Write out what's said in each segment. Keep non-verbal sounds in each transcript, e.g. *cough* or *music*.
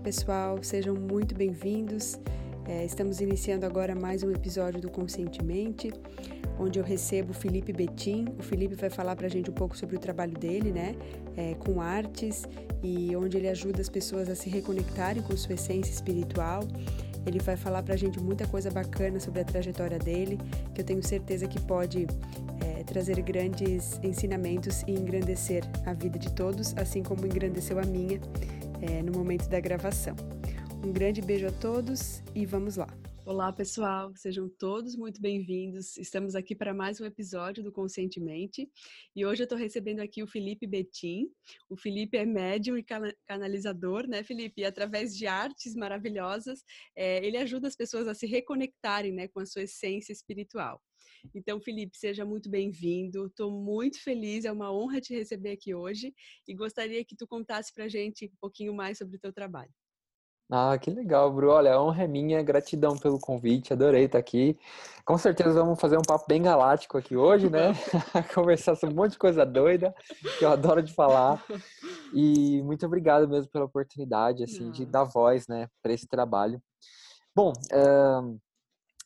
pessoal, sejam muito bem-vindos. É, estamos iniciando agora mais um episódio do Conscientemente, onde eu recebo o Felipe Betim. O Felipe vai falar para a gente um pouco sobre o trabalho dele, né, é, com artes e onde ele ajuda as pessoas a se reconectarem com sua essência espiritual. Ele vai falar para a gente muita coisa bacana sobre a trajetória dele, que eu tenho certeza que pode é, trazer grandes ensinamentos e engrandecer a vida de todos, assim como engrandeceu a minha é, no momento da gravação. Um grande beijo a todos e vamos lá! Olá, pessoal, sejam todos muito bem-vindos. Estamos aqui para mais um episódio do Conscientemente e hoje eu estou recebendo aqui o Felipe Betim. O Felipe é médium e canalizador, né, Felipe? E através de artes maravilhosas, é, ele ajuda as pessoas a se reconectarem né, com a sua essência espiritual. Então, Felipe, seja muito bem-vindo. Estou muito feliz, é uma honra te receber aqui hoje e gostaria que tu contasse para a gente um pouquinho mais sobre o teu trabalho. Ah, que legal, Bru. Olha, a honra é minha, gratidão pelo convite, adorei estar aqui. Com certeza vamos fazer um papo bem galáctico aqui hoje, né? *laughs* Conversar sobre um monte de coisa doida, que eu adoro de falar. E muito obrigado mesmo pela oportunidade, assim, de dar voz, né, para esse trabalho. Bom, uh,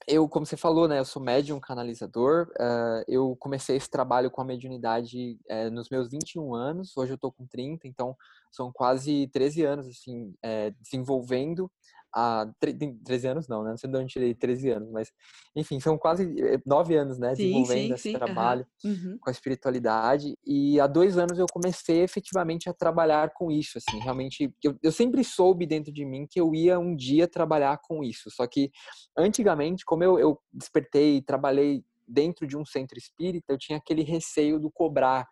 eu, como você falou, né, eu sou médium canalizador. Uh, eu comecei esse trabalho com a mediunidade uh, nos meus 21 anos. Hoje eu tô com 30, então são quase 13 anos, assim, uh, desenvolvendo há 13 anos não, né? Não sei de onde tirei 13 anos, mas enfim, são quase 9 eh, anos, né? Sim, desenvolvendo sim, esse sim. trabalho Uhum. com a espiritualidade. E há dois anos eu comecei efetivamente a trabalhar com isso, assim, realmente. Eu, eu sempre soube dentro de mim que eu ia um dia trabalhar com isso. Só que antigamente, como eu, eu despertei, trabalhei dentro de um centro espírita, eu tinha aquele receio do cobrar,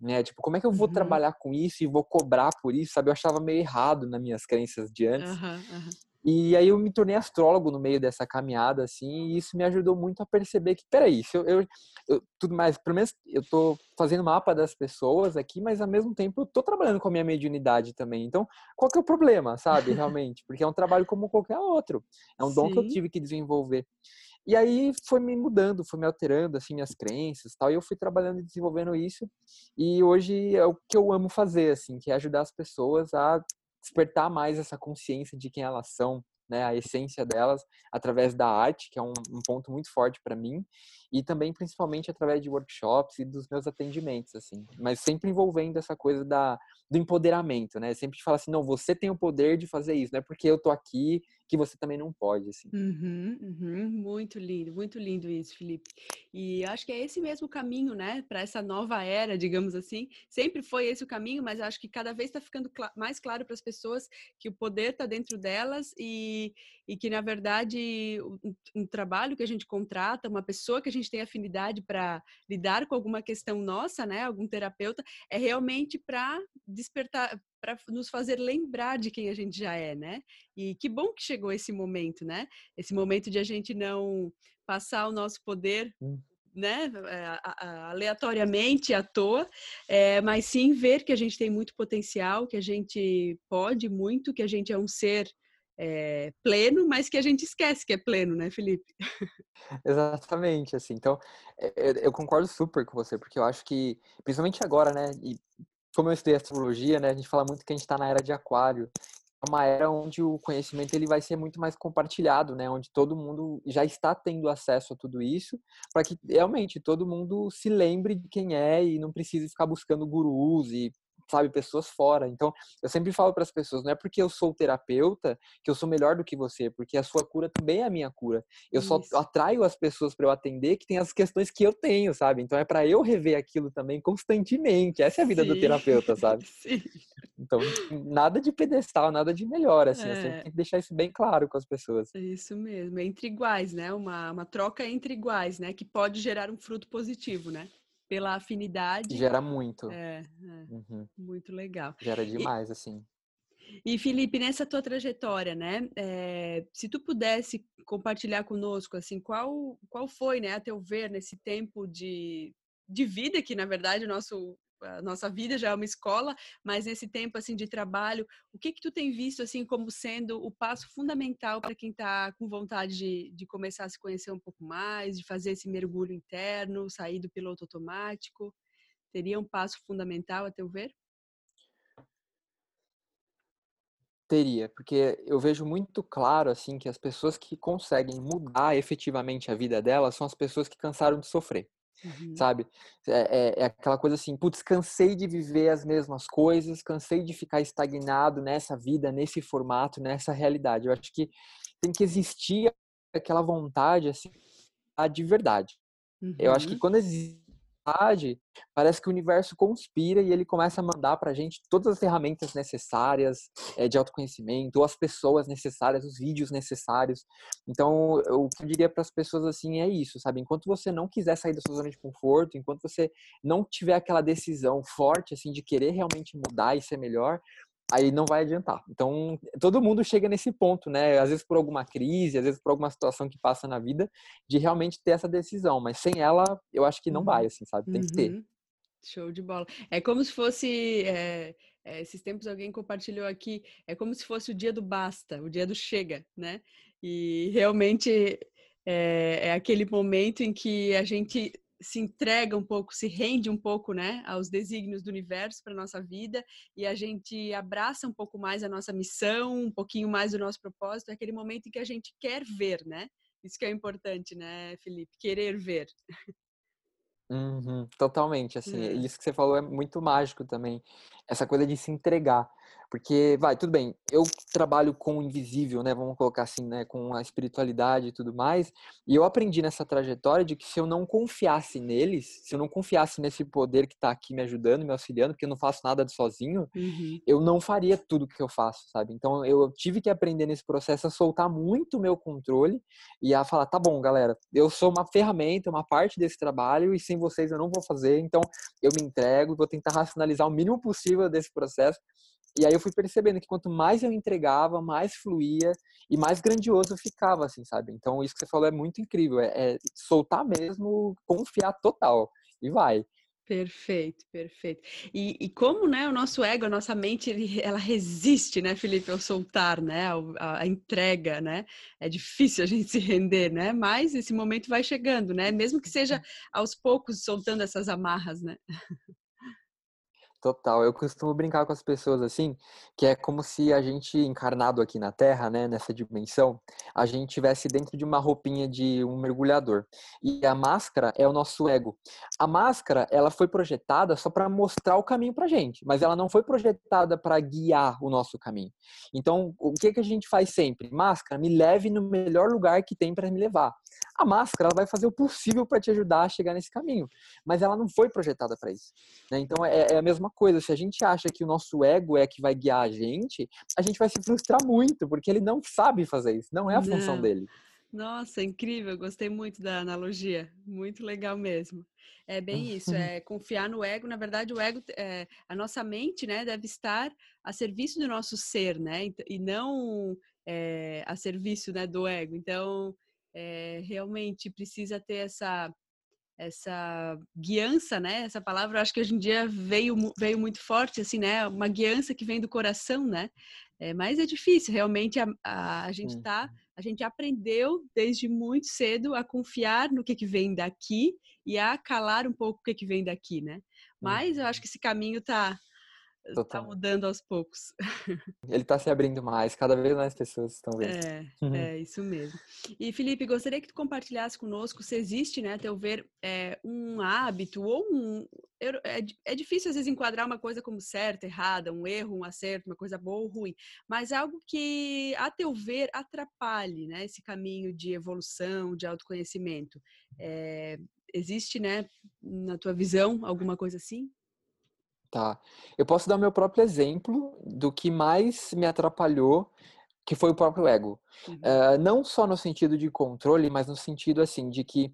né? Tipo, como é que eu vou Uhum. trabalhar com isso e vou cobrar por isso, sabe? Eu achava meio errado nas minhas crenças de antes. Aham. E aí eu me tornei astrólogo no meio dessa caminhada, assim, e isso me ajudou muito a perceber que, peraí, se eu, eu, eu tudo mais, pelo menos eu tô fazendo mapa das pessoas aqui, mas ao mesmo tempo eu tô trabalhando com a minha mediunidade também. Então, qual que é o problema, sabe, realmente? Porque é um trabalho como qualquer outro. É um dom que eu Sim. tive que desenvolver. E aí foi me mudando, foi me alterando, assim, minhas crenças e tal, e eu fui trabalhando e desenvolvendo isso. E hoje é o que eu amo fazer, assim, que é ajudar as pessoas a despertar mais essa consciência de quem elas são, né, a essência delas, através da arte, que é um, um ponto muito forte para mim, e também principalmente através de workshops e dos meus atendimentos, assim, mas sempre envolvendo essa coisa da, do empoderamento, né, sempre de falar assim, não, você tem o poder de fazer isso, não é porque eu tô aqui que você também não pode, assim. Uhum, uhum. Muito lindo, muito lindo isso, Felipe. E acho que é esse mesmo caminho, né, para essa nova era, digamos assim. Sempre foi esse o caminho, mas acho que cada vez está ficando cla- mais claro para as pessoas que o poder está dentro delas e, e que, na verdade, um, um trabalho que a gente contrata, uma pessoa que a gente tem afinidade para lidar com alguma questão nossa, né, algum terapeuta, é realmente para despertar, para nos fazer lembrar de quem a gente já é, né? E que bom que chegou esse momento, né? Esse momento de a gente não passar o nosso poder, Hum. né, é, aleatoriamente, à toa, é, mas sim ver que a gente tem muito potencial, que a gente pode muito, que a gente é um ser é, pleno, mas que a gente esquece que é pleno, né, Felipe? Exatamente, assim. Então, eh, eu, eu concordo super com você, porque eu acho que, principalmente agora, né, e como eu estudei astrologia, né, a gente fala muito que a gente está na era de aquário. É uma era onde o conhecimento ele vai ser muito mais compartilhado, né, onde todo mundo já está tendo acesso a tudo isso, para que realmente todo mundo se lembre de quem é e não precise ficar buscando gurus e sabe pessoas fora. Então, eu sempre falo para as pessoas, não é porque eu sou terapeuta que eu sou melhor do que você, porque a sua cura também é a minha cura. Eu só Isso. atraio as pessoas para eu atender que tem as questões que eu tenho, sabe? Então é para eu rever aquilo também constantemente. Essa é a vida do Sim. terapeuta, sabe? *laughs* Sim. Então, nada de pedestal, nada de melhor, assim. Eu É. sempre tenho que deixar isso bem claro com as pessoas. É Isso mesmo, é entre iguais, né? Uma, uma troca entre iguais, né? Que pode gerar um fruto positivo, né? Pela afinidade. Gera muito. É, é, Uhum. muito legal. Gera demais, assim. E Felipe, nessa tua trajetória, né? é, se tu pudesse compartilhar conosco, assim, qual, qual foi, né, a teu ver, nesse tempo de, de vida, que na verdade o nosso a nossa vida já é uma escola, mas nesse tempo assim de trabalho, o que que tu tem visto assim como sendo o passo fundamental para quem está com vontade de, de começar a se conhecer um pouco mais, de fazer esse mergulho interno, sair do piloto automático? Teria um passo fundamental a teu ver? Teria, porque eu vejo muito claro assim que as pessoas que conseguem mudar efetivamente a vida delas são as pessoas que cansaram de sofrer. Uhum. Sabe? É, é, é, aquela coisa assim, putz, cansei de viver as mesmas coisas, cansei de ficar estagnado nessa vida, nesse formato, nessa realidade. Eu acho que tem que existir aquela vontade, assim, de verdade. Uhum. Eu acho que uhum. quando existe parece que o universo conspira e ele começa a mandar para a gente todas as ferramentas necessárias é, de autoconhecimento, ou as pessoas necessárias, os vídeos necessários. Então, o que eu diria para as pessoas assim é isso, sabe? Enquanto você não quiser sair da sua zona de conforto, enquanto você não tiver aquela decisão forte assim de querer realmente mudar e ser melhor, aí não vai adiantar. Então, todo mundo chega nesse ponto, né? Às vezes por alguma crise, às vezes por alguma situação que passa na vida, de realmente ter essa decisão. Mas sem ela, eu acho que não vai, uhum. assim, sabe? Tem uhum. que ter. Uhum. Show de bola. É como se fosse. É, é, esses tempos alguém compartilhou aqui, é como se fosse o dia do basta, o dia do chega, né? E realmente é, é aquele momento em que a gente se entrega um pouco, se rende um pouco, né, aos desígnios do universo para nossa vida e a gente abraça um pouco mais a nossa missão, um pouquinho mais o nosso propósito, é aquele momento em que a gente quer ver, né? Isso que é importante, né, Felipe? Querer ver. Uhum, totalmente, assim, é. isso que você falou é muito mágico também, essa coisa de se entregar, porque, vai, tudo bem, eu trabalho com o invisível, né, vamos colocar assim, né, com a espiritualidade e tudo mais, e eu aprendi nessa trajetória de que se eu não confiasse neles, se eu não confiasse nesse poder que está aqui me ajudando, me auxiliando, porque eu não faço nada sozinho, uhum. eu não faria tudo que eu faço, sabe? Então, eu tive que aprender nesse processo a soltar muito o meu controle e a falar, tá bom, galera, eu sou uma ferramenta, uma parte desse trabalho e sem vocês eu não vou fazer, então eu me entrego, vou tentar racionalizar o mínimo possível desse processo e aí eu fui percebendo que quanto mais eu entregava, mais fluía e mais grandioso ficava, assim, sabe? Então isso que você falou é muito incrível, é, é soltar mesmo, confiar total e vai. Perfeito, perfeito. E, e, como, né, o nosso ego, a nossa mente, ele, ela resiste, né, Felipe, ao soltar, né, a, a, entrega, né? É difícil a gente *laughs* se render, né? Mas esse momento vai chegando, né? Mesmo que seja *laughs* aos poucos soltando essas amarras, né? Total. Eu costumo brincar com as pessoas assim, que é como se a gente encarnado aqui na Terra, né, nessa dimensão, a gente tivesse dentro de uma roupinha de um mergulhador. E a máscara é o nosso ego. A máscara, ela foi projetada só para mostrar o caminho pra gente, mas ela não foi projetada para guiar o nosso caminho. Então, o que que a gente faz sempre? Máscara, me leve no melhor lugar que tem para me levar. A máscara, ela vai fazer o possível para te ajudar a chegar nesse caminho, mas ela não foi projetada para isso. Né? Então, é, é a mesma coisa, se a gente acha que o nosso ego é que vai guiar a gente, a gente vai se frustrar muito, porque ele não sabe fazer isso, não é a não. função dele. Nossa, incrível, gostei muito da analogia, muito legal mesmo. É bem *laughs* isso, é confiar no ego. Na verdade, o ego, é, a nossa mente, né, deve estar a serviço do nosso ser, né, e não é, a serviço, né, do ego. Então, é, realmente precisa ter essa essa guiança, né? Essa palavra, acho que hoje em dia veio, veio muito forte, assim, né? Uma guiança que vem do coração, né? É, mas é difícil, realmente a, a, a gente tá, a gente aprendeu desde muito cedo a confiar no que, que vem daqui e a calar um pouco o que, que vem daqui, né? Mas eu acho que esse caminho tá, Está mudando aos poucos. *laughs* Ele está se abrindo mais, cada vez mais pessoas estão vendo. É, uhum. é isso mesmo. E Felipe, gostaria que tu compartilhasse conosco se existe, né, a teu ver, é, um hábito ou um. É, é difícil às vezes enquadrar uma coisa como certa, errada, um erro, um acerto, uma coisa boa ou ruim, mas algo que, a teu ver, atrapalhe né, esse caminho de evolução, de autoconhecimento. É, existe, né, na tua visão, alguma coisa assim? Tá. Eu posso dar o meu próprio exemplo do que mais me atrapalhou, que foi o próprio ego. Uhum. Uh, não só no sentido de controle, mas no sentido assim de que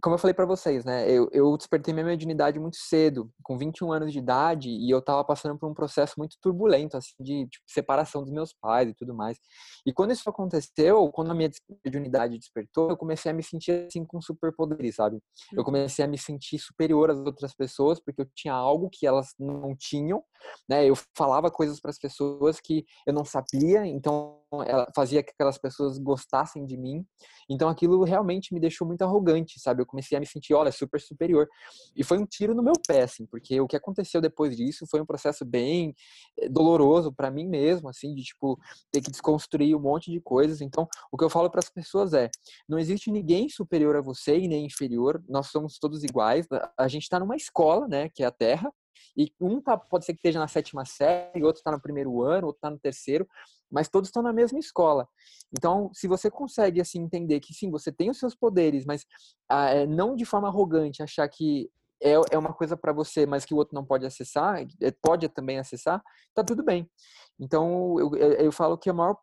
como eu falei para vocês, né? Eu, eu despertei minha mediunidade muito cedo, com 21 anos de idade, e eu tava passando por um processo muito turbulento, assim, de tipo, separação dos meus pais e tudo mais. E quando isso aconteceu, quando a minha mediunidade despertou, eu comecei a me sentir assim com superpoderes, sabe? Eu uhum. comecei a me sentir superior às outras pessoas, porque eu tinha algo que elas não tinham, né? Eu falava coisas para as pessoas que eu não sabia, então ela fazia que aquelas pessoas gostassem de mim. Então aquilo realmente me deixou muito arrogante, sabe? Eu comecei a me sentir, olha, super superior. E foi um tiro no meu pé, assim, porque o que aconteceu depois disso foi um processo bem eh, doloroso para mim mesmo, assim, de tipo ter que desconstruir um monte de coisas. Então, o que eu falo para as pessoas é: não existe ninguém superior a você e nem inferior. Nós somos todos iguais. A gente está numa escola, né, que é a Terra. E um tá, pode ser que esteja na sétima série, outro está no primeiro ano, outro está no terceiro, mas todos estão na mesma escola. Então, se você consegue assim entender que sim, você tem os seus poderes, mas ah, é, não de forma arrogante, achar que é, é uma coisa para você, mas que o outro não pode acessar, é, pode também acessar, tá tudo bem. Então, eu, eu falo que a maior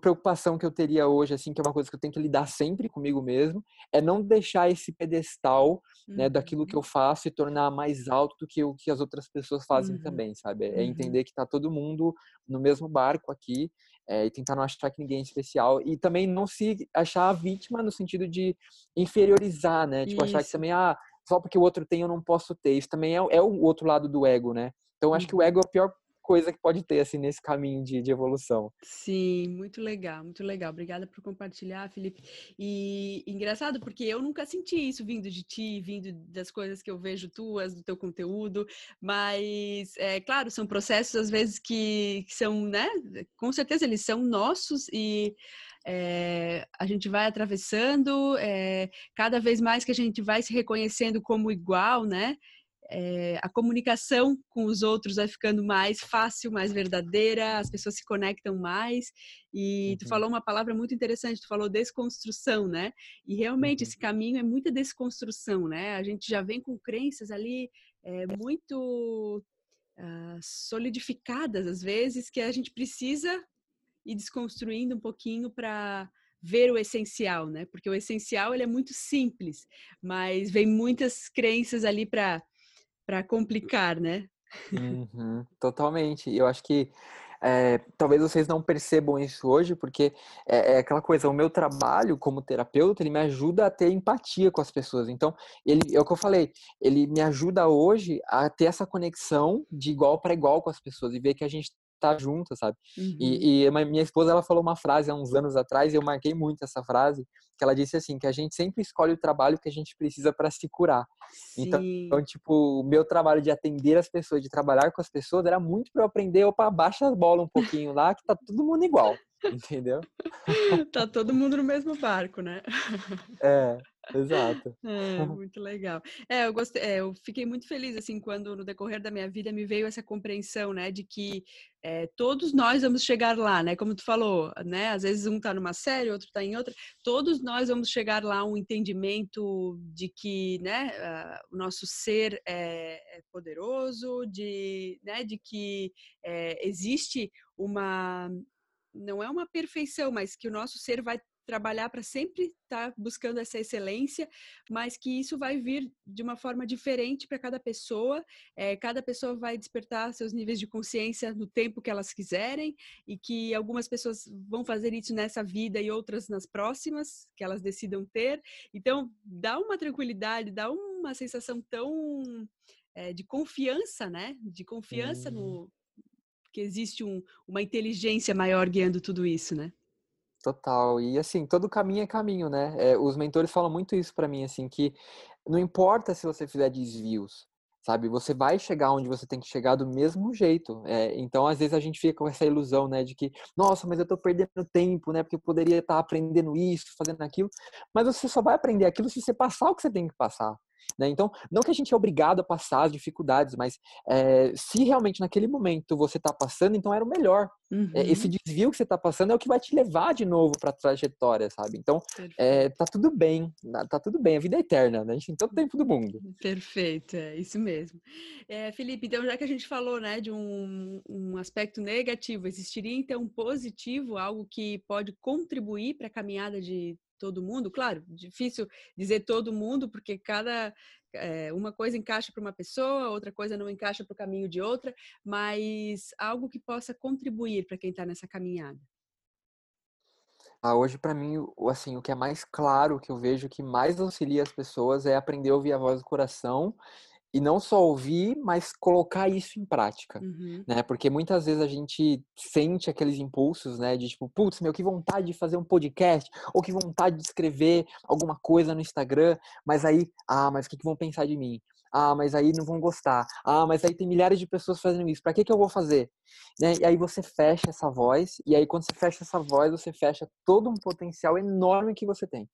preocupação que eu teria hoje, assim, que é uma coisa que eu tenho que lidar sempre comigo mesmo, é não deixar esse pedestal, uhum. né, daquilo que eu uhum. faço e tornar mais alto do que o que as outras pessoas fazem uhum. também, sabe? É uhum. entender que tá todo mundo no mesmo barco aqui é, e tentar não achar que ninguém é especial e também não se achar vítima no sentido de inferiorizar, né? Tipo, Isso. achar que também, ah, só porque o outro tem eu não posso ter. Isso também é, é o outro lado do ego, né? Então, acho que o uhum. ego é a pior coisa que pode ter assim nesse caminho de, de evolução. Sim, muito legal, muito legal. Obrigada por compartilhar, Felipe. E engraçado porque eu nunca senti isso vindo de ti, vindo das coisas que eu vejo tuas, do teu conteúdo, mas é claro, são processos às vezes que, que são, né? Com certeza eles são nossos e é, a gente vai atravessando, é, cada vez mais que a gente vai se reconhecendo como igual, né? É, a comunicação com os outros vai ficando mais fácil, mais verdadeira, as pessoas se conectam mais. E tu uhum. falou uma palavra muito interessante, tu falou desconstrução, né? E realmente uhum. esse caminho é muita desconstrução, né? A gente já vem com crenças ali é, muito uh, solidificadas, às vezes, que a gente precisa ir desconstruindo um pouquinho para ver o essencial, né? Porque o essencial ele é muito simples, mas vem muitas crenças ali para para complicar, né? Uhum, totalmente. Eu acho que é, talvez vocês não percebam isso hoje, porque é, é, aquela coisa, o meu trabalho como terapeuta, ele me ajuda a ter empatia com as pessoas. Então, ele, é o que eu falei, ele me ajuda hoje a ter essa conexão de igual para igual com as pessoas e ver que a gente tá junto, sabe? Uhum. E, e minha esposa, ela falou uma frase há uns anos atrás, e eu marquei muito essa frase, que ela disse assim, que a gente sempre escolhe o trabalho que a gente precisa para se curar. Então, então, tipo, o meu trabalho de atender as pessoas, de trabalhar com as pessoas, era muito para eu aprender, opa, baixa as bolas um pouquinho lá, que tá todo mundo igual, entendeu? *laughs* tá todo mundo no mesmo barco, né? *laughs* É, Exato. É, *laughs* muito legal. É, eu gostei, é, eu fiquei muito feliz assim quando no decorrer da minha vida me veio essa compreensão, né, de que é, todos nós vamos chegar lá, né? Como tu falou, né? Às vezes um tá numa série, outro tá em outra. Todos nós vamos chegar lá um entendimento de que, né? Uh, o nosso ser é, é, poderoso, de, né? De que é, existe uma não é uma perfeição, mas que o nosso ser vai trabalhar para sempre estar tá buscando essa excelência, mas que isso vai vir de uma forma diferente para cada pessoa. É, cada pessoa vai despertar seus níveis de consciência no tempo que elas quiserem e que algumas pessoas vão fazer isso nessa vida e outras nas próximas que elas decidam ter. Então, dá uma tranquilidade, dá uma sensação tão é, de confiança, né? De confiança no uhum. Que existe um, uma inteligência maior guiando tudo isso, né? Total. E assim, todo caminho é caminho, né? É, os mentores falam muito isso para mim, assim, que não importa se você fizer desvios, sabe? Você vai chegar onde você tem que chegar do mesmo jeito. É, então, às vezes a gente fica com essa ilusão, né, de que, nossa, mas eu tô perdendo tempo, né? Porque eu poderia estar aprendendo isso, fazendo aquilo. Mas você só vai aprender aquilo se você passar o que você tem que passar. Né? Então, não que a gente é obrigado a passar as dificuldades, mas é, se realmente naquele momento você está passando, então era o melhor. Uhum. É, esse desvio que você está passando é o que vai te levar de novo para a trajetória, sabe? Então, é, tá tudo bem, tá tudo bem, a vida é eterna, né? A gente tem todo o tempo do mundo. Perfeito, é isso mesmo. Felipe, então já que a gente falou né, de um, um aspecto negativo, existiria então um positivo, algo que pode contribuir para a caminhada de todo mundo. Claro, difícil dizer todo mundo, porque cada é, uma coisa encaixa para uma pessoa, outra coisa não encaixa para o caminho de outra, mas algo que possa contribuir para quem está nessa caminhada. Ah, hoje, para mim, assim, o que é mais claro que eu vejo que mais auxilia as pessoas é aprender a ouvir a voz do coração e não só ouvir, mas colocar isso em prática, Uhum. né? Porque muitas vezes a gente sente aqueles impulsos, né? De tipo, putz, meu, que vontade de fazer um podcast, ou que vontade de escrever alguma coisa no Instagram, mas aí, ah, mas o que, que vão pensar de mim? Ah, mas aí não vão gostar. Ah, mas aí tem milhares de pessoas fazendo isso. Para que que eu vou fazer? Né? E aí você fecha essa voz, e aí quando você fecha essa voz, você fecha todo um potencial enorme que você tem.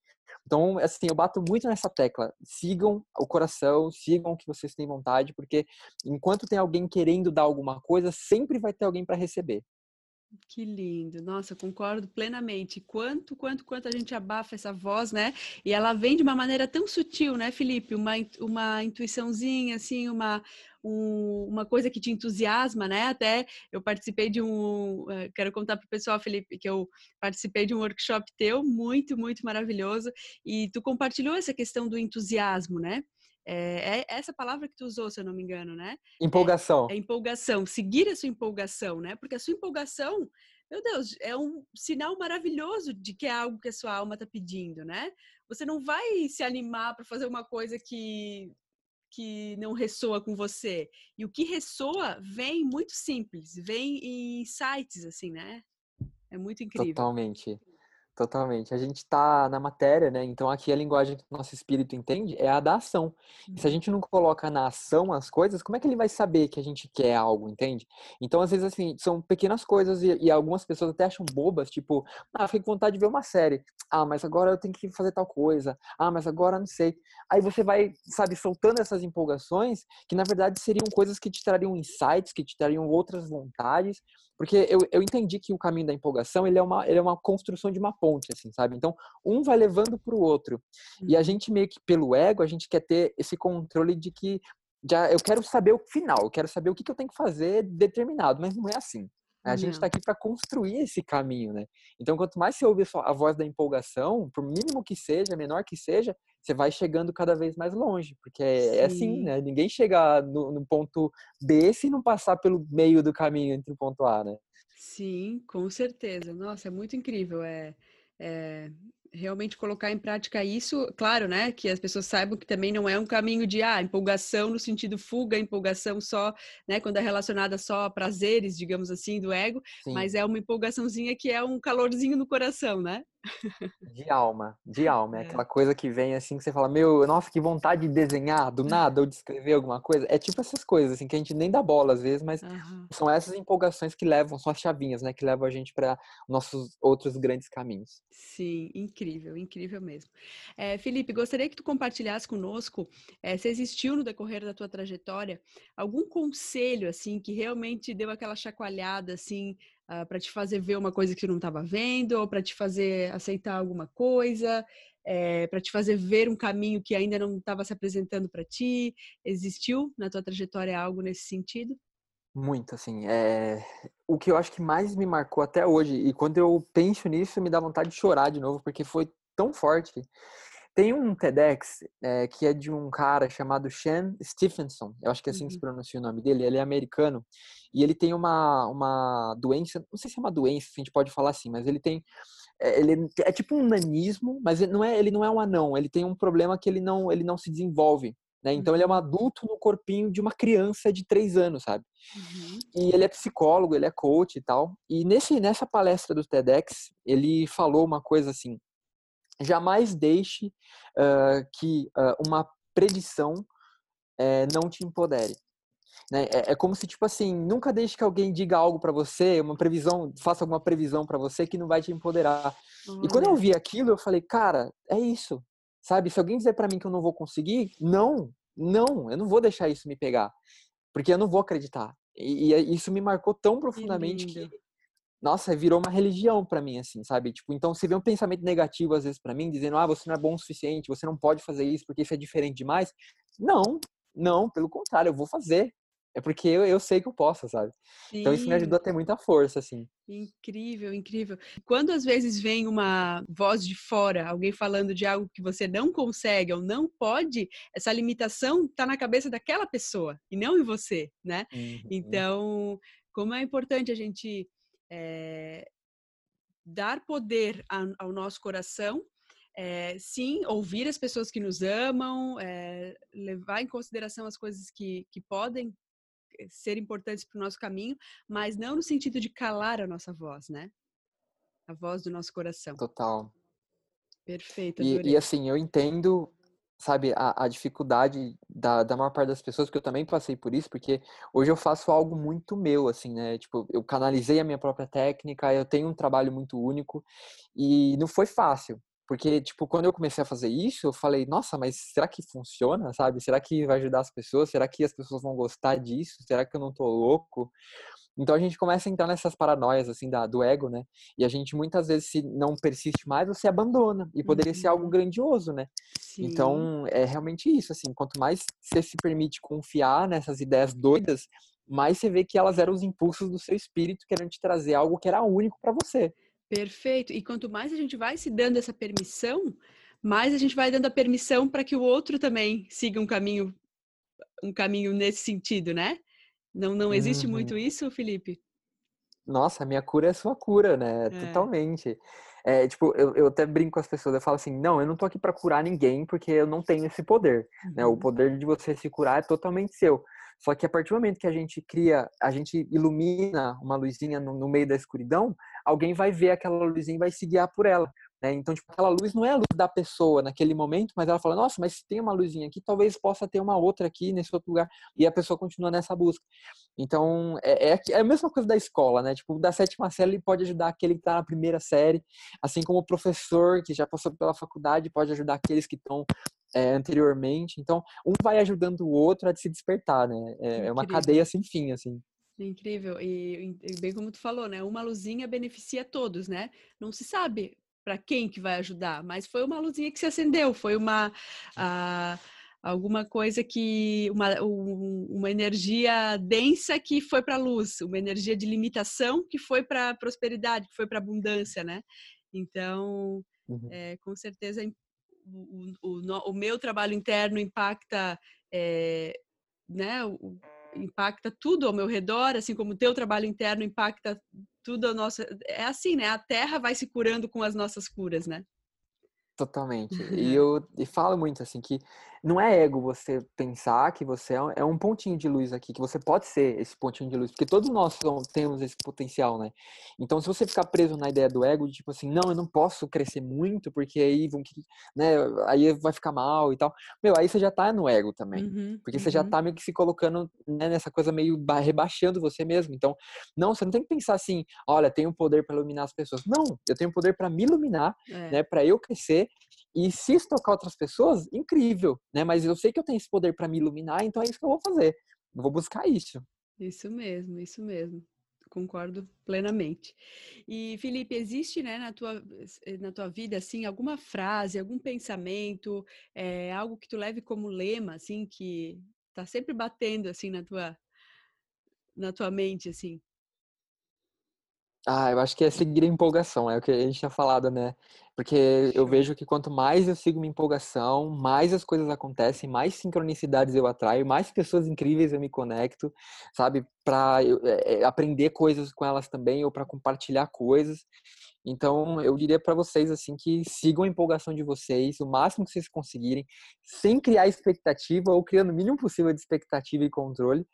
Então, assim, eu bato muito nessa tecla. Sigam o coração, sigam o que vocês têm vontade, porque enquanto tem alguém querendo dar alguma coisa, sempre vai ter alguém para receber. Que lindo, nossa, concordo plenamente. Quanto, quanto, quanto a gente abafa essa voz, né? E ela vem de uma maneira tão sutil, né, Felipe? Uma, uma intuiçãozinha, assim, uma, um, uma coisa que te entusiasma, né? Até eu participei de um. Uh, quero contar para o pessoal, Felipe, que eu participei de um workshop teu, muito, muito maravilhoso, e tu compartilhou essa questão do entusiasmo, né? É, é, essa palavra que tu usou, se eu não me engano, né? Empolgação. É, é, empolgação, seguir a sua empolgação, né? Porque a sua empolgação, meu Deus, é um sinal maravilhoso de que é algo que a sua alma está pedindo, né? Você não vai se animar para fazer uma coisa que que não ressoa com você. E o que ressoa vem muito simples, vem em insights, assim, né? É muito incrível. Totalmente. Totalmente. A gente está na matéria, né? Então aqui a linguagem que o nosso espírito entende é a da ação. E se a gente não coloca na ação as coisas, como é que ele vai saber que a gente quer algo, entende? Então, às vezes, assim, são pequenas coisas e, e algumas pessoas até acham bobas, tipo, ah, fiquei com vontade de ver uma série. Ah, mas agora eu tenho que fazer tal coisa. Ah, mas agora não sei. Aí você vai, sabe, soltando essas empolgações que, na verdade, seriam coisas que te trariam insights, que te trariam outras vontades. Porque eu, eu entendi que o caminho da empolgação, ele é uma, ele é uma construção de uma ponte, assim, sabe? Então, um vai levando para o outro. Uhum. E a gente meio que pelo ego, a gente quer ter esse controle de que já eu quero saber o final, eu quero saber o que, que eu tenho que fazer determinado, mas não é assim. A gente está aqui para construir esse caminho, né? Então, quanto mais você ouve a voz da empolgação, por mínimo que seja, menor que seja, você vai chegando cada vez mais longe, porque é, é assim, né? Ninguém chega no, no, ponto B se não passar pelo meio do caminho entre o ponto A, né? Sim, com certeza. Nossa, é muito incrível. É, é, realmente colocar em prática isso, claro, né, que as pessoas saibam que também não é um caminho de ah, empolgação no sentido fuga, empolgação só, né, quando é relacionada só a prazeres, digamos assim, do ego, Sim. mas é uma empolgaçãozinha que é um calorzinho no coração, né? De alma, de alma. É, é, aquela coisa que vem assim que você fala, meu, nossa, que vontade de desenhar do nada ou de escrever alguma coisa. É tipo essas coisas, assim, que a gente nem dá bola às vezes, mas uhum. são essas empolgações que levam, são as chavinhas, né, que levam a gente para nossos outros grandes caminhos. Sim, incrível, incrível mesmo. É, Felipe, gostaria que tu compartilhasse conosco é, se existiu no decorrer da tua trajetória algum conselho, assim, que realmente deu aquela chacoalhada, assim, uh, ah, para te fazer ver uma coisa que não estava vendo, ou para te fazer aceitar alguma coisa, é, eh, para te fazer ver um caminho que ainda não estava se apresentando para ti? Existiu na tua trajetória algo nesse sentido? Muito, assim. É... O que eu acho que mais me marcou até hoje, e quando eu penso nisso, me dá vontade de chorar de novo, porque foi tão forte. Tem um TEDx é, que é de um cara chamado Sean Stephenson, eu acho que é assim uhum. que se uhum. pronuncia o nome dele, ele é americano, e ele tem uma, uma doença, não sei se é uma doença, a gente pode falar assim, mas ele tem, é, ele é tipo um nanismo, mas ele não é, ele não é um anão, ele tem um problema que ele não, ele não se desenvolve, né? Então ele é um uhum. adulto no corpinho de uma criança de três anos, sabe? Uhum. E ele é psicólogo, ele é coach e tal. E nesse, nessa palestra do TEDx, ele falou uma coisa assim, jamais deixe uh, que uh, uma predição uh, não te empodere. Né? É, é, como se, tipo assim, nunca deixe que alguém diga algo para você, uma previsão, faça alguma previsão para você que não vai te empoderar. Uhum. E quando eu vi aquilo, eu falei, cara, é isso. Sabe? Se alguém dizer para mim que eu não vou conseguir, não, não, eu não vou deixar isso me pegar. Porque eu não vou acreditar. E, e isso me marcou tão profundamente que, que nossa, virou uma religião para mim, assim, sabe? Tipo, então você vê um pensamento negativo às vezes para mim, dizendo, ah, você não é bom o suficiente, você não pode fazer isso porque isso é diferente demais. Não, não, pelo contrário, eu vou fazer. É porque eu, eu sei que eu posso, sabe? Sim. Então isso me ajudou a ter muita força, assim. Incrível, incrível. Quando às vezes vem uma voz de fora, alguém falando de algo que você não consegue ou não pode, essa limitação está na cabeça daquela pessoa e não em você, né? Uhum. Então, como é importante a gente é, dar poder a, ao nosso coração é, sim, ouvir as pessoas que nos amam, é, levar em consideração as coisas que, que podem ser importantes para o nosso caminho, mas não no sentido de calar a nossa voz, né? A voz do nosso coração. Total. Perfeito. E, e, assim, eu entendo, sabe, a, a dificuldade da, da maior parte das pessoas, que eu também passei por isso, porque hoje eu faço algo muito meu, assim, né? Tipo, eu canalizei a minha própria técnica, eu tenho um trabalho muito único e não foi fácil. Porque, tipo, quando eu comecei a fazer isso, eu falei, nossa, mas será que funciona, sabe? Será que vai ajudar as pessoas? Será que as pessoas vão gostar disso? Será que eu não tô louco? Então a gente começa a entrar nessas paranoias, assim, da, do ego, né? E a gente muitas vezes, se não persiste mais, você abandona. E poderia uhum. ser algo uhum. grandioso, né? Sim. Então é realmente isso, assim. Quanto mais você se permite confiar nessas ideias doidas, mais você vê que elas eram os impulsos do seu espírito querendo te trazer algo que era único para você. Perfeito. E quanto mais a gente vai se dando essa permissão, mais a gente vai dando a permissão para que o outro também siga um caminho um caminho nesse sentido, né? Não não existe uhum. muito isso, Felipe? Nossa, minha cura é sua cura, né? É. Totalmente. É, tipo, eu, eu até brinco com as pessoas, eu falo assim, não, eu não tô aqui para curar ninguém, porque eu não tenho esse poder, uhum. né? O uhum. poder de você se curar é totalmente seu. Só que a partir do momento que a gente cria, a gente ilumina uma luzinha no, no meio da escuridão, alguém vai ver aquela luzinha e vai se guiar por ela. Né? Então, tipo, aquela luz não é a luz da pessoa naquele momento, mas ela fala, nossa, mas se tem uma luzinha aqui, talvez possa ter uma outra aqui nesse outro lugar. E a pessoa continua nessa busca. Então, é, é, é a mesma coisa da escola, né? Tipo, da sétima série ele pode ajudar aquele que está na primeira série, assim como o professor que já passou pela faculdade pode ajudar aqueles que estão é, anteriormente. Então, um vai ajudando o outro a se despertar, né? É, é uma cadeia sem fim, assim. Incrível. E, e, bem como tu falou, né? Uma luzinha beneficia todos, né? Não se sabe para quem que vai ajudar, mas foi uma luzinha que se acendeu, foi uma alguma coisa que uma, um, uma energia densa que foi para a luz, uma energia de limitação que foi para a prosperidade, que foi para a abundância, né? Então, uhum. é, com certeza o, o, o, meu trabalho interno impacta, é, né, o, impacta tudo ao meu redor, assim como o teu trabalho interno impacta tudo ao nosso. É assim, né? A Terra vai se curando com as nossas curas, né? Totalmente. E eu e falo muito assim que não é ego você pensar que você é um é pontinho de luz aqui, que você pode ser esse pontinho de luz, porque todos nós temos esse potencial, né? Então, se você ficar preso na ideia do ego, de tipo assim, não, eu não posso crescer muito, porque aí vão, né, aí vai ficar mal e tal. Meu, aí você já tá no ego também. Uhum, porque você já uhum. tá meio que se colocando né, nessa coisa meio rebaixando você mesmo. Então, não, você não tem que pensar assim, olha, tenho poder para iluminar as pessoas. Não, eu tenho poder para me iluminar, é. né, para eu crescer e se isso tocar outras pessoas, incrível, né? Mas eu sei que eu tenho esse poder para me iluminar, então é isso que eu vou fazer. Eu vou buscar isso. Isso mesmo, isso mesmo. Concordo plenamente. E Felipe, existe, né, na tua na tua vida assim alguma frase, algum pensamento, é, algo que tu leve como lema, assim, que tá sempre batendo assim na tua na tua mente, assim? Ah, eu acho que é seguir a empolgação, é o que a gente tinha falado, né? Porque eu vejo que quanto mais eu sigo minha empolgação, mais as coisas acontecem, mais sincronicidades eu atraio, mais pessoas incríveis eu me conecto, sabe? Para é, é, aprender coisas com elas também ou para compartilhar coisas. Então, eu diria para vocês assim que sigam a empolgação de vocês, o máximo que vocês conseguirem, sem criar expectativa ou criando o mínimo possível de expectativa e controle,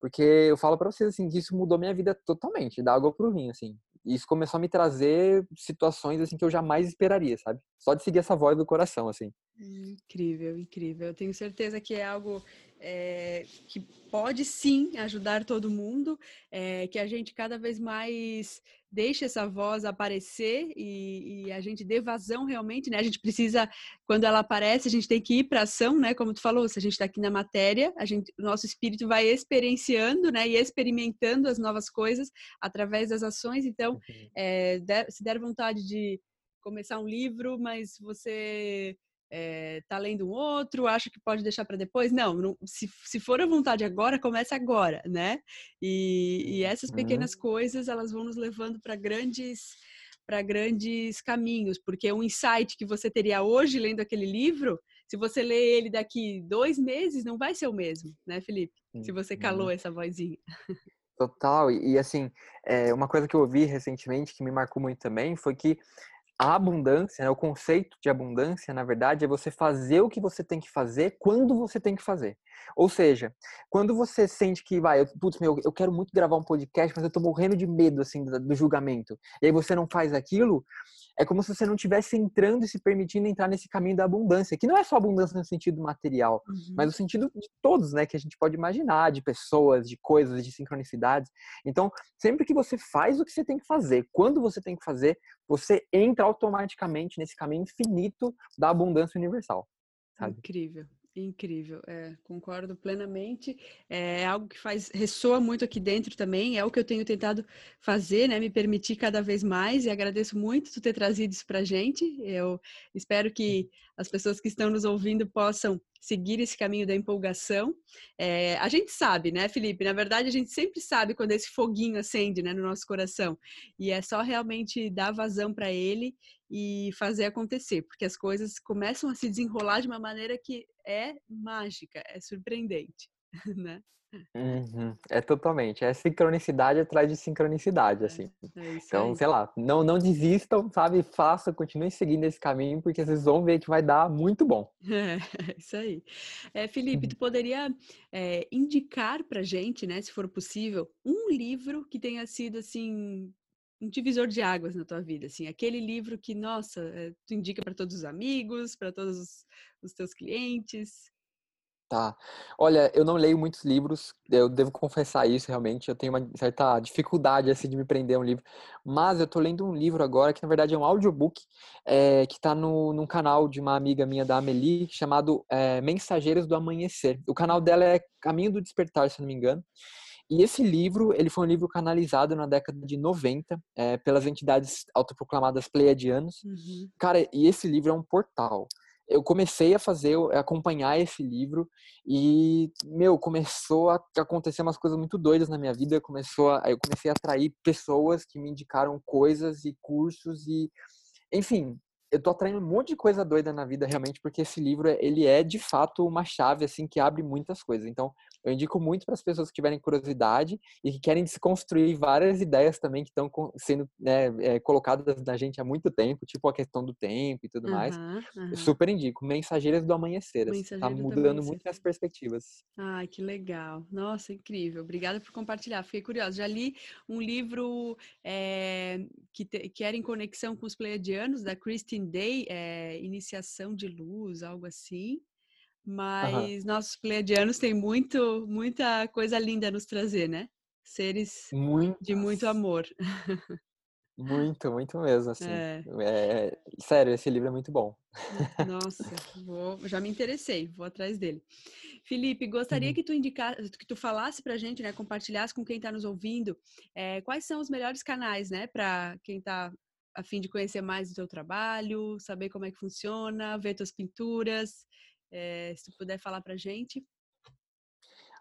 porque eu falo para vocês assim que isso mudou minha vida totalmente, da água pro vinho, assim. Isso começou a me trazer situações assim que eu jamais esperaria, sabe? Só de seguir essa voz do coração, assim. Incrível, incrível. Eu tenho certeza que é algo é, que pode sim ajudar todo mundo, é, que a gente cada vez mais deixe essa voz aparecer e, e, a gente dê vazão realmente, né? A gente precisa, quando ela aparece, a gente tem que ir para ação, né? Como tu falou, se a gente está aqui na matéria, a gente, o nosso espírito vai experienciando, né? E experimentando as novas coisas através das ações. Então, é, der, se der vontade de começar um livro, mas você é, tá lendo um outro, acha que pode deixar para depois. Não, não, se, se for a vontade agora, comece agora, né? E, e essas pequenas uhum. coisas, elas vão nos levando para grandes para grandes caminhos, porque um insight que você teria hoje lendo aquele livro, se você ler ele daqui dois meses, não vai ser o mesmo, né, Felipe? Se você calou uhum. essa vozinha. Total, e, e assim, é, uma coisa que eu ouvi recentemente que me marcou muito também foi que a abundância, né, o conceito de abundância, na verdade, é você fazer o que você tem que fazer quando você tem que fazer. Ou seja, quando você sente que vai, putz, meu, eu quero muito gravar um podcast, mas eu tô morrendo de medo assim do, do julgamento. E aí você não faz aquilo, é como se você não estivesse entrando e se permitindo entrar nesse caminho da abundância, que não é só abundância no sentido material, uhum. mas no sentido de todos, né, que a gente pode imaginar, de pessoas, de coisas, de sincronicidades. Então, sempre que você faz o que você tem que fazer, quando você tem que fazer, você entra automaticamente nesse caminho infinito da abundância universal. Sabe? Incrível. Incrível, é, concordo plenamente. É algo que faz ressoa muito aqui dentro também. É o que eu tenho tentado fazer, né? Me permitir cada vez mais e agradeço muito tu ter trazido isso para gente. Eu espero que as pessoas que estão nos ouvindo possam seguir esse caminho da empolgação. É, a gente sabe, né, Felipe? Na verdade, a gente sempre sabe quando esse foguinho acende né, no nosso coração. E é só realmente dar vazão para ele e fazer acontecer, porque as coisas começam a se desenrolar de uma maneira que é mágica, é surpreendente, *laughs* né? Uhum. É totalmente. É sincronicidade atrás de sincronicidade, é, assim. É então, sei lá, não, não desistam, sabe? Façam, continuem seguindo esse caminho, porque vocês vão ver que vai dar muito bom. *laughs* É, isso aí. É, Felipe, uhum. tu poderia é, indicar pra gente, né, se for possível, um livro que tenha sido, assim, um divisor de águas na tua vida, assim, aquele livro que, nossa, eh, tu indica para todos os amigos, para todos os, os, teus clientes? Tá. Olha, eu não leio muitos livros, eu devo confessar isso realmente, eu tenho uma certa dificuldade assim de me prender a um livro, mas eu tô lendo um livro agora que na verdade é um audiobook é, que tá no, num canal de uma amiga minha da Amelie chamado é, Mensageiros do Amanhecer. O canal dela é Caminho do Despertar, se não me engano. E esse livro, ele foi um livro canalizado na década de 90 é, pelas entidades autoproclamadas pleiadianos. Uhum. Cara, e esse livro é um portal. Eu comecei a fazer, a acompanhar esse livro e, meu, começou a acontecer umas coisas muito doidas na minha vida. Começou a, eu comecei a atrair pessoas que me indicaram coisas e cursos e, enfim, eu tô atraindo um monte de coisa doida na vida realmente, porque esse livro, ele é de fato uma chave, assim, que abre muitas coisas. Então, eu indico muito para as pessoas que tiverem curiosidade e que querem desconstruir várias ideias também que estão sendo né, é, colocadas na gente há muito tempo, tipo a questão do tempo e tudo uhum, mais. Uhum. Eu super indico. Mensageiras do Amanhecer. Está assim, mudando muito as perspectivas. Ah, que legal. Nossa, incrível. Obrigada por compartilhar. Fiquei curiosa. Já li um livro é, que, te, que era em conexão com os pleiadianos, da Christine Day, é, Iniciação de Luz, algo assim. Mas uhum. nossos pleiadianos têm muito, muita coisa linda a nos trazer, né? Seres Muitas. de muito amor. Muito, muito mesmo, assim. É. É, sério, esse livro é muito bom. Nossa, vou, já me interessei, vou atrás dele. Felipe, gostaria uhum. que tu indicasse, que tu falasse pra gente, né, compartilhasse com quem está nos ouvindo, é, quais são os melhores canais, né, para quem está a fim de conhecer mais do teu trabalho, saber como é que funciona, ver tuas pinturas, é, se tu puder falar pra gente.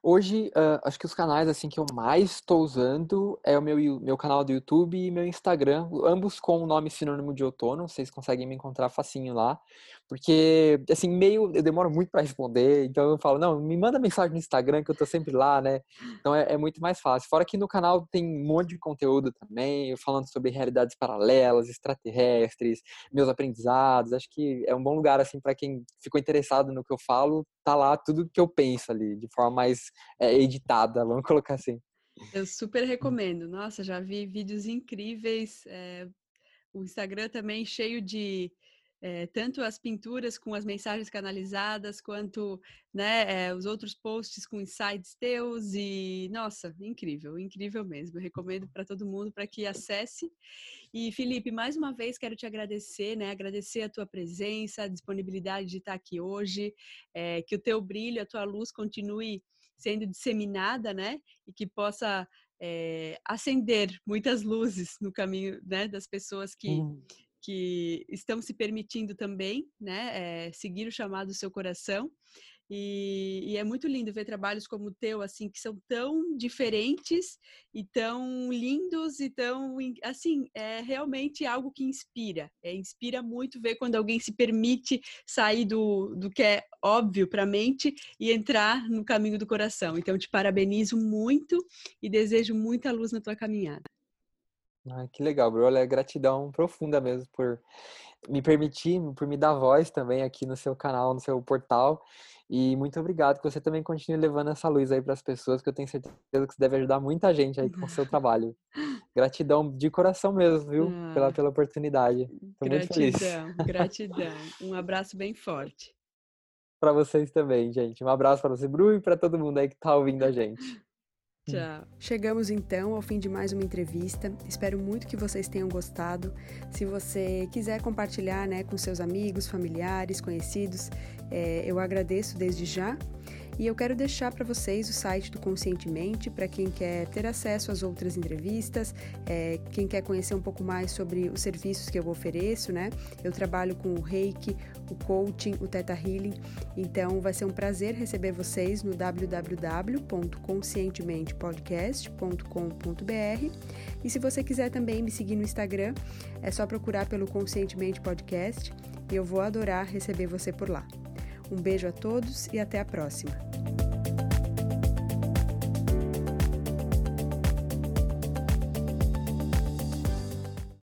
Hoje, uh, acho que os canais assim que eu mais estou usando é o meu, meu canal do YouTube e meu Instagram, ambos com o nome sinônimo de outono, vocês conseguem me encontrar facinho lá, porque assim, meio eu demoro muito para responder, então eu falo, não, me manda mensagem no Instagram que eu tô sempre lá, né? Então é, é muito mais fácil. Fora que no canal tem um monte de conteúdo também, falando sobre realidades paralelas, extraterrestres, meus aprendizados, acho que é um bom lugar assim para quem ficou interessado no que eu falo, tá lá tudo que eu penso ali, de forma mais é, editada, *laughs* vamos colocar assim. Eu super recomendo. Nossa, já vi vídeos incríveis. É, o Instagram também cheio de é, tanto as pinturas com as mensagens canalizadas, quanto né, é, os outros posts com insights teus e nossa, incrível, incrível mesmo. Eu recomendo para todo mundo para que acesse. E Felipe, mais uma vez quero te agradecer, né? Agradecer a tua presença, a disponibilidade de estar aqui hoje, é, que o teu brilho, a tua luz continue sendo disseminada, né? E que possa acender muitas luzes no caminho né, das pessoas que, que estão se permitindo também, né, é, seguir o chamado do seu coração. E, e, é muito lindo ver trabalhos como o teu, assim, que são tão diferentes e tão lindos e tão, assim, é realmente algo que inspira. É, inspira muito ver quando alguém se permite sair do, do que é óbvio para a mente e entrar no caminho do coração. Então, te parabenizo muito e desejo muita luz na tua caminhada. Ah, que legal, Bru. Olha, gratidão profunda mesmo por me permitir, por me dar voz também aqui no seu canal, no seu portal. E muito obrigado que você também continue levando essa luz aí para as pessoas, que eu tenho certeza que você deve ajudar muita gente aí com o seu *laughs* trabalho. Gratidão de coração mesmo, viu? Ah, pela, pela oportunidade. Estou muito feliz. Gratidão, gratidão. Um abraço bem forte. Para vocês também, gente. Um abraço para você, Bru, e para todo mundo aí que está ouvindo a gente. Tchau. Chegamos então ao fim de mais uma entrevista. Espero muito que vocês tenham gostado. Se você quiser compartilhar né, com seus amigos, familiares, conhecidos, é, eu agradeço desde já. E eu quero deixar para vocês o site do Conscientemente para quem quer ter acesso às outras entrevistas, é, quem quer conhecer um pouco mais sobre os serviços que eu ofereço, né? Eu trabalho com o Reiki, o coaching, o Theta Healing, então vai ser um prazer receber vocês no www.conscientementepodcast.com.br e se você quiser também me seguir no Instagram, é só procurar pelo Conscientemente Podcast e eu vou adorar receber você por lá. Um beijo a todos e até a próxima!